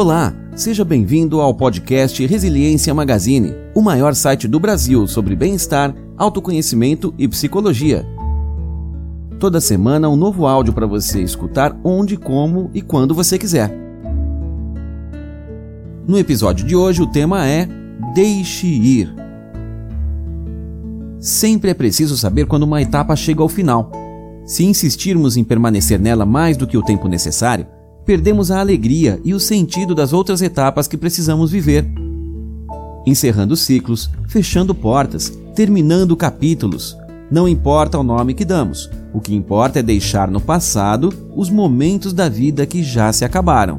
Olá, seja bem-vindo ao podcast Resiliência Magazine, o maior site do Brasil sobre bem-estar, autoconhecimento e psicologia. Toda semana um novo áudio para você escutar onde, como e quando você quiser. No episódio de hoje o tema é Deixe ir. Sempre é preciso saber quando uma etapa chega ao final. Se insistirmos em permanecer nela mais do que o tempo necessário, perdemos a alegria e o sentido das outras etapas que precisamos viver. Encerrando ciclos, fechando portas, terminando capítulos. Não importa o nome que damos, o que importa é deixar no passado os momentos da vida que já se acabaram.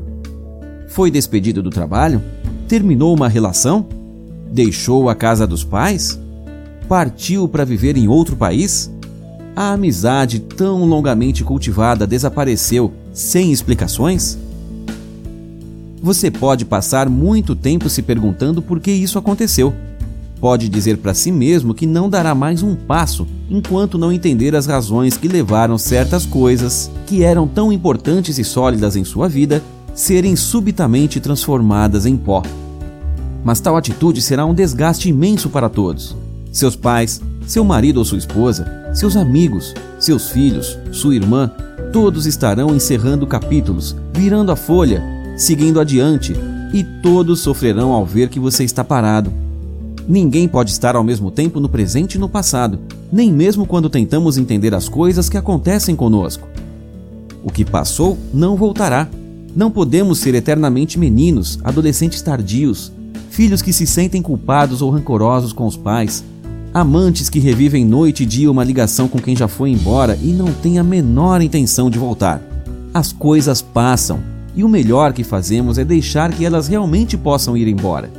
Foi despedido do trabalho? Terminou uma relação? Deixou a casa dos pais? Partiu para viver em outro país? A amizade tão longamente cultivada desapareceu sem explicações? Você pode passar muito tempo se perguntando por que isso aconteceu. Pode dizer para si mesmo que não dará mais um passo enquanto não entender as razões que levaram certas coisas que eram tão importantes e sólidas em sua vida serem subitamente transformadas em pó. Mas tal atitude será um desgaste imenso para todos. Seus pais, seu marido ou sua esposa, seus amigos, seus filhos, sua irmã, todos estarão encerrando capítulos, virando a folha, seguindo adiante, e todos sofrerão ao ver que você está parado. Ninguém pode estar ao mesmo tempo no presente e no passado, nem mesmo quando tentamos entender as coisas que acontecem conosco. O que passou não voltará. Não podemos ser eternamente meninos, adolescentes tardios, filhos que se sentem culpados ou rancorosos com os pais, amantes que revivem noite e dia uma ligação com quem já foi embora e não têm a menor intenção de voltar. As coisas passam e o melhor que fazemos é deixar que elas realmente possam ir embora.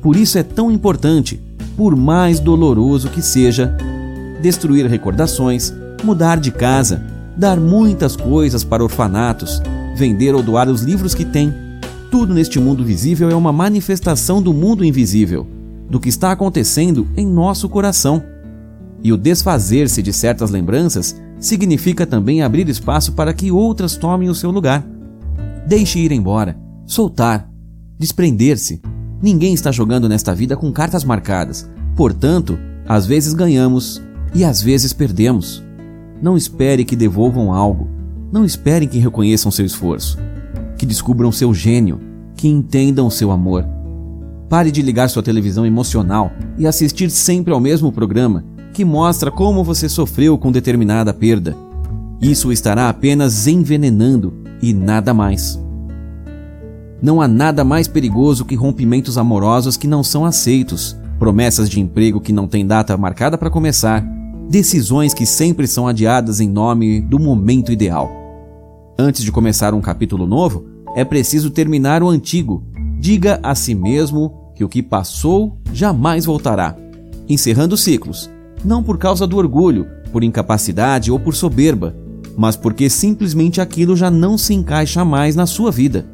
Por isso é tão importante, por mais doloroso que seja, destruir recordações, mudar de casa, dar muitas coisas para orfanatos, vender ou doar os livros que tem. Tudo neste mundo visível é uma manifestação do mundo invisível do que está acontecendo em nosso coração. E o desfazer-se de certas lembranças significa também abrir espaço para que outras tomem o seu lugar. Deixe ir embora, soltar, desprender-se. Ninguém está jogando nesta vida com cartas marcadas. Portanto, às vezes ganhamos e às vezes perdemos. Não espere que devolvam algo. Não espere que reconheçam seu esforço. Que descubram seu gênio. Que entendam seu amor Pare de ligar sua televisão emocional e assistir sempre ao mesmo programa que mostra como você sofreu com determinada perda. Isso estará apenas envenenando e nada mais. Não há nada mais perigoso que rompimentos amorosos que não são aceitos, promessas de emprego que não têm data marcada para começar, decisões que sempre são adiadas em nome do momento ideal. Antes de começar um capítulo novo, é preciso terminar o antigo Diga a si mesmo que o que passou jamais voltará, encerrando ciclos, não por causa do orgulho, por incapacidade ou por soberba, mas porque simplesmente aquilo já não se encaixa mais na sua vida.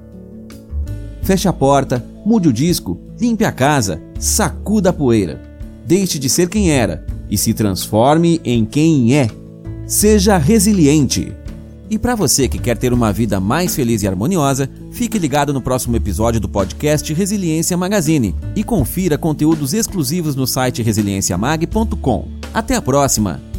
Feche a porta, mude o disco, limpe a casa, sacuda a poeira. Deixe de ser quem era e se transforme em quem é. Seja resiliente. E para você que quer ter uma vida mais feliz e harmoniosa, fique ligado no próximo episódio do podcast Resiliência Magazine e confira conteúdos exclusivos no site resilienciamag.com. Até a próxima!